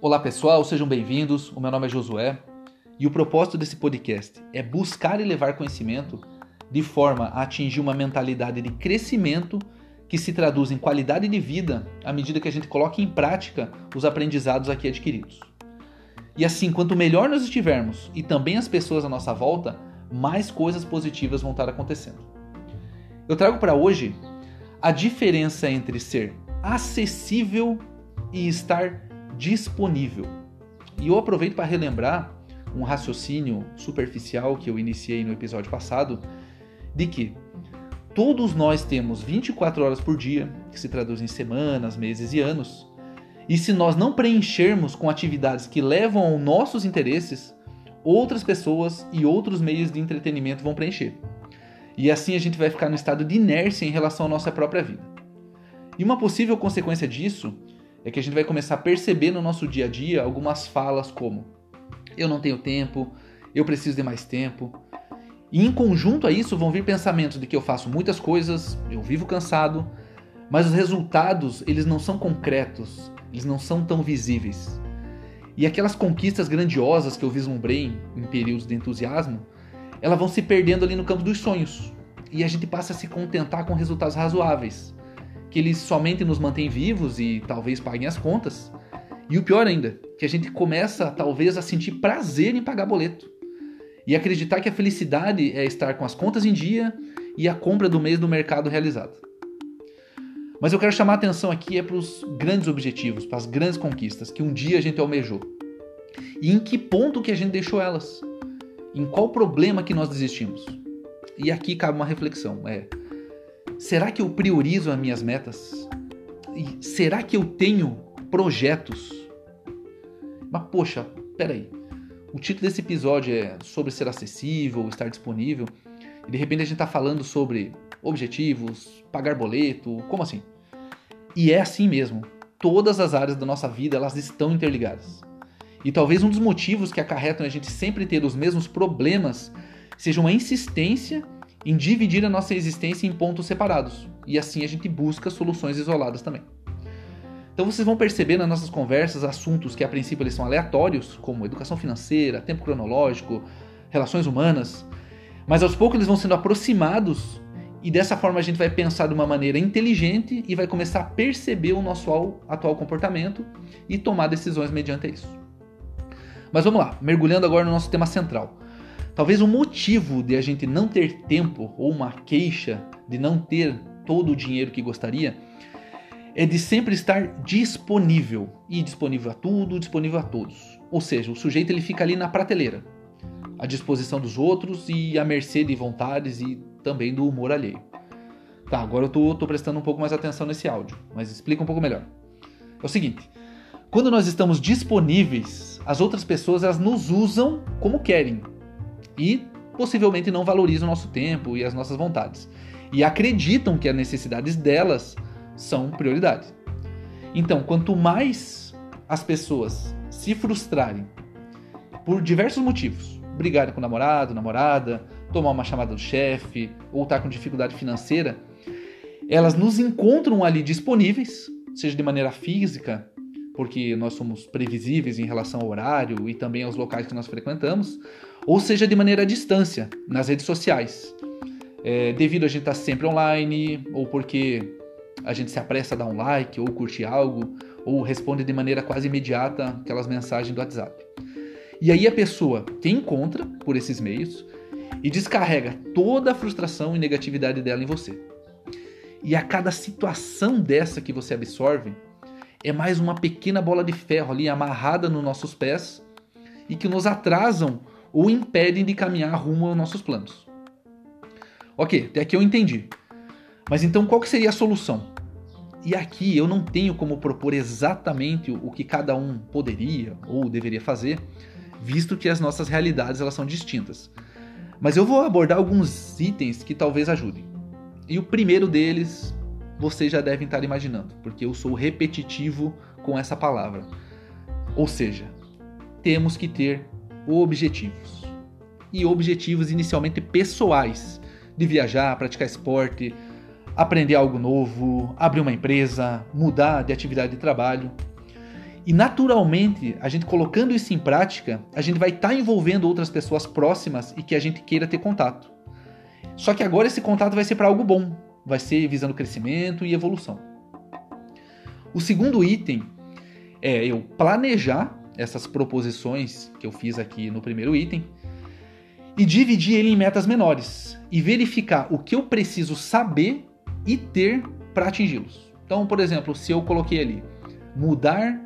Olá pessoal, sejam bem-vindos. O meu nome é Josué e o propósito desse podcast é buscar e levar conhecimento de forma a atingir uma mentalidade de crescimento que se traduz em qualidade de vida à medida que a gente coloca em prática os aprendizados aqui adquiridos. E assim, quanto melhor nós estivermos e também as pessoas à nossa volta, mais coisas positivas vão estar acontecendo. Eu trago para hoje a diferença entre ser acessível e estar disponível. E eu aproveito para relembrar um raciocínio superficial que eu iniciei no episódio passado, de que todos nós temos 24 horas por dia, que se traduz em semanas, meses e anos. E se nós não preenchermos com atividades que levam aos nossos interesses, outras pessoas e outros meios de entretenimento vão preencher. E assim a gente vai ficar no estado de inércia em relação à nossa própria vida. E uma possível consequência disso é que a gente vai começar a perceber no nosso dia a dia algumas falas como: eu não tenho tempo, eu preciso de mais tempo. E em conjunto a isso vão vir pensamentos de que eu faço muitas coisas, eu vivo cansado, mas os resultados, eles não são concretos, eles não são tão visíveis. E aquelas conquistas grandiosas que eu vislumbrei em períodos de entusiasmo, elas vão se perdendo ali no campo dos sonhos. E a gente passa a se contentar com resultados razoáveis que eles somente nos mantêm vivos e talvez paguem as contas. E o pior ainda, que a gente começa talvez a sentir prazer em pagar boleto. E acreditar que a felicidade é estar com as contas em dia e a compra do mês do mercado realizada. Mas eu quero chamar a atenção aqui é para os grandes objetivos, para as grandes conquistas que um dia a gente almejou. E em que ponto que a gente deixou elas? Em qual problema que nós desistimos? E aqui cabe uma reflexão, é Será que eu priorizo as minhas metas? E será que eu tenho projetos? Mas poxa, peraí. O título desse episódio é sobre ser acessível, estar disponível. E de repente a gente está falando sobre objetivos, pagar boleto, como assim? E é assim mesmo. Todas as áreas da nossa vida elas estão interligadas. E talvez um dos motivos que acarretam a gente sempre ter os mesmos problemas seja uma insistência em dividir a nossa existência em pontos separados. E assim a gente busca soluções isoladas também. Então vocês vão perceber nas nossas conversas assuntos que a princípio eles são aleatórios, como educação financeira, tempo cronológico, relações humanas, mas aos poucos eles vão sendo aproximados e dessa forma a gente vai pensar de uma maneira inteligente e vai começar a perceber o nosso atual comportamento e tomar decisões mediante isso. Mas vamos lá, mergulhando agora no nosso tema central. Talvez o motivo de a gente não ter tempo ou uma queixa de não ter todo o dinheiro que gostaria é de sempre estar disponível e disponível a tudo, disponível a todos. Ou seja, o sujeito ele fica ali na prateleira, à disposição dos outros e à mercê de vontades e também do humor alheio. Tá, agora eu tô, tô prestando um pouco mais atenção nesse áudio, mas explica um pouco melhor. É o seguinte, quando nós estamos disponíveis, as outras pessoas elas nos usam como querem, e possivelmente não valorizam o nosso tempo e as nossas vontades. E acreditam que as necessidades delas são prioridade. Então, quanto mais as pessoas se frustrarem por diversos motivos, brigarem com o namorado, namorada, tomar uma chamada do chefe ou estar com dificuldade financeira, elas nos encontram ali disponíveis, seja de maneira física, porque nós somos previsíveis em relação ao horário e também aos locais que nós frequentamos, ou seja de maneira à distância, nas redes sociais. É, devido a gente estar sempre online, ou porque a gente se apressa a dar um like, ou curtir algo, ou responde de maneira quase imediata aquelas mensagens do WhatsApp. E aí a pessoa te encontra por esses meios e descarrega toda a frustração e negatividade dela em você. E a cada situação dessa que você absorve, é mais uma pequena bola de ferro ali amarrada nos nossos pés e que nos atrasam ou impedem de caminhar rumo aos nossos planos. Ok, até aqui eu entendi. Mas então qual que seria a solução? E aqui eu não tenho como propor exatamente o que cada um poderia ou deveria fazer, visto que as nossas realidades elas são distintas. Mas eu vou abordar alguns itens que talvez ajudem. E o primeiro deles vocês já devem estar imaginando, porque eu sou repetitivo com essa palavra. Ou seja, temos que ter objetivos. E objetivos inicialmente pessoais, de viajar, praticar esporte, aprender algo novo, abrir uma empresa, mudar de atividade de trabalho. E naturalmente, a gente colocando isso em prática, a gente vai estar tá envolvendo outras pessoas próximas e que a gente queira ter contato. Só que agora esse contato vai ser para algo bom, vai ser visando crescimento e evolução. O segundo item é eu planejar essas proposições que eu fiz aqui no primeiro item e dividir ele em metas menores e verificar o que eu preciso saber e ter para atingi-los. Então, por exemplo, se eu coloquei ali mudar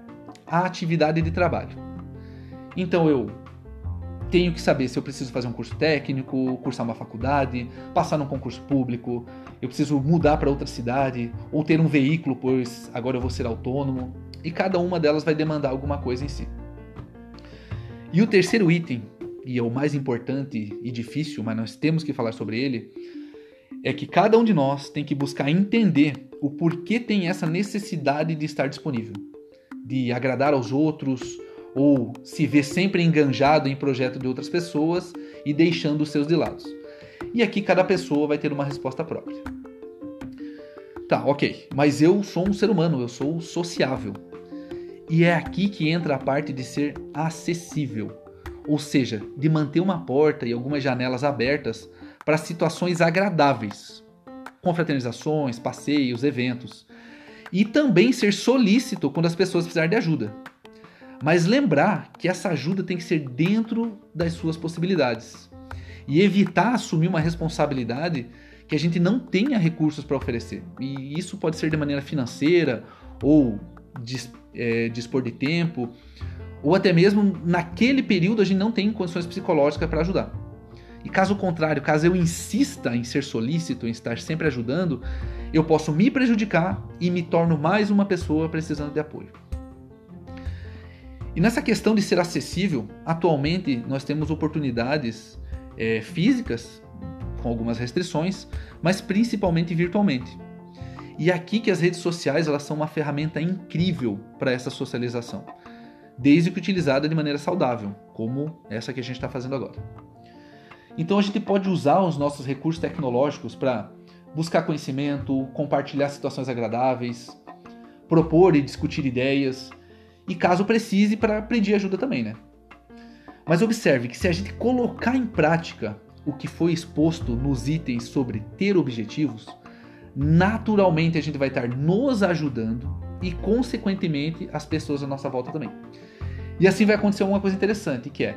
a atividade de trabalho. Então eu tenho que saber se eu preciso fazer um curso técnico, cursar uma faculdade, passar num concurso público, eu preciso mudar para outra cidade ou ter um veículo, pois agora eu vou ser autônomo. E cada uma delas vai demandar alguma coisa em si. E o terceiro item, e é o mais importante e difícil, mas nós temos que falar sobre ele, é que cada um de nós tem que buscar entender o porquê tem essa necessidade de estar disponível, de agradar aos outros ou se ver sempre enganjado em projeto de outras pessoas e deixando os seus de lado. E aqui cada pessoa vai ter uma resposta própria. Tá, ok, mas eu sou um ser humano, eu sou sociável. E é aqui que entra a parte de ser acessível, ou seja, de manter uma porta e algumas janelas abertas para situações agradáveis, confraternizações, passeios, eventos. E também ser solícito quando as pessoas precisarem de ajuda. Mas lembrar que essa ajuda tem que ser dentro das suas possibilidades. E evitar assumir uma responsabilidade que a gente não tenha recursos para oferecer. E isso pode ser de maneira financeira ou é, dispor de tempo, ou até mesmo naquele período a gente não tem condições psicológicas para ajudar. E caso contrário, caso eu insista em ser solícito, em estar sempre ajudando, eu posso me prejudicar e me torno mais uma pessoa precisando de apoio. E nessa questão de ser acessível, atualmente nós temos oportunidades é, físicas, com algumas restrições, mas principalmente virtualmente. E é aqui que as redes sociais elas são uma ferramenta incrível para essa socialização, desde que utilizada de maneira saudável, como essa que a gente está fazendo agora. Então a gente pode usar os nossos recursos tecnológicos para buscar conhecimento, compartilhar situações agradáveis, propor e discutir ideias, e caso precise, para pedir ajuda também, né? Mas observe que se a gente colocar em prática o que foi exposto nos itens sobre ter objetivos, naturalmente a gente vai estar nos ajudando e, consequentemente, as pessoas à nossa volta também. E assim vai acontecer uma coisa interessante, que é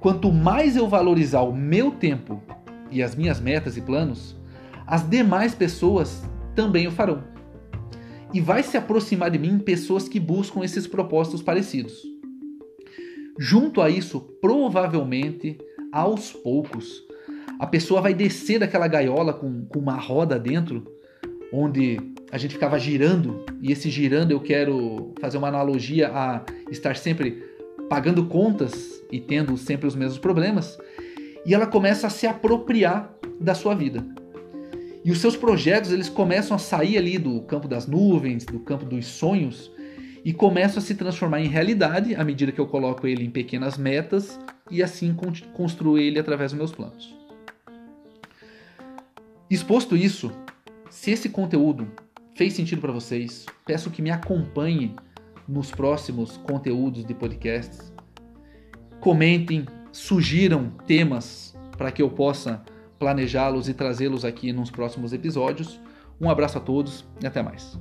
quanto mais eu valorizar o meu tempo e as minhas metas e planos, as demais pessoas também o farão. E vai se aproximar de mim pessoas que buscam esses propósitos parecidos. Junto a isso, provavelmente, aos poucos, a pessoa vai descer daquela gaiola com, com uma roda dentro onde a gente ficava girando, e esse girando eu quero fazer uma analogia a estar sempre pagando contas e tendo sempre os mesmos problemas, e ela começa a se apropriar da sua vida. E os seus projetos, eles começam a sair ali do campo das nuvens, do campo dos sonhos, e começam a se transformar em realidade à medida que eu coloco ele em pequenas metas e assim construo ele através dos meus planos. Exposto isso, se esse conteúdo fez sentido para vocês, peço que me acompanhe nos próximos conteúdos de podcasts. Comentem, sugiram temas para que eu possa planejá-los e trazê-los aqui nos próximos episódios. Um abraço a todos e até mais.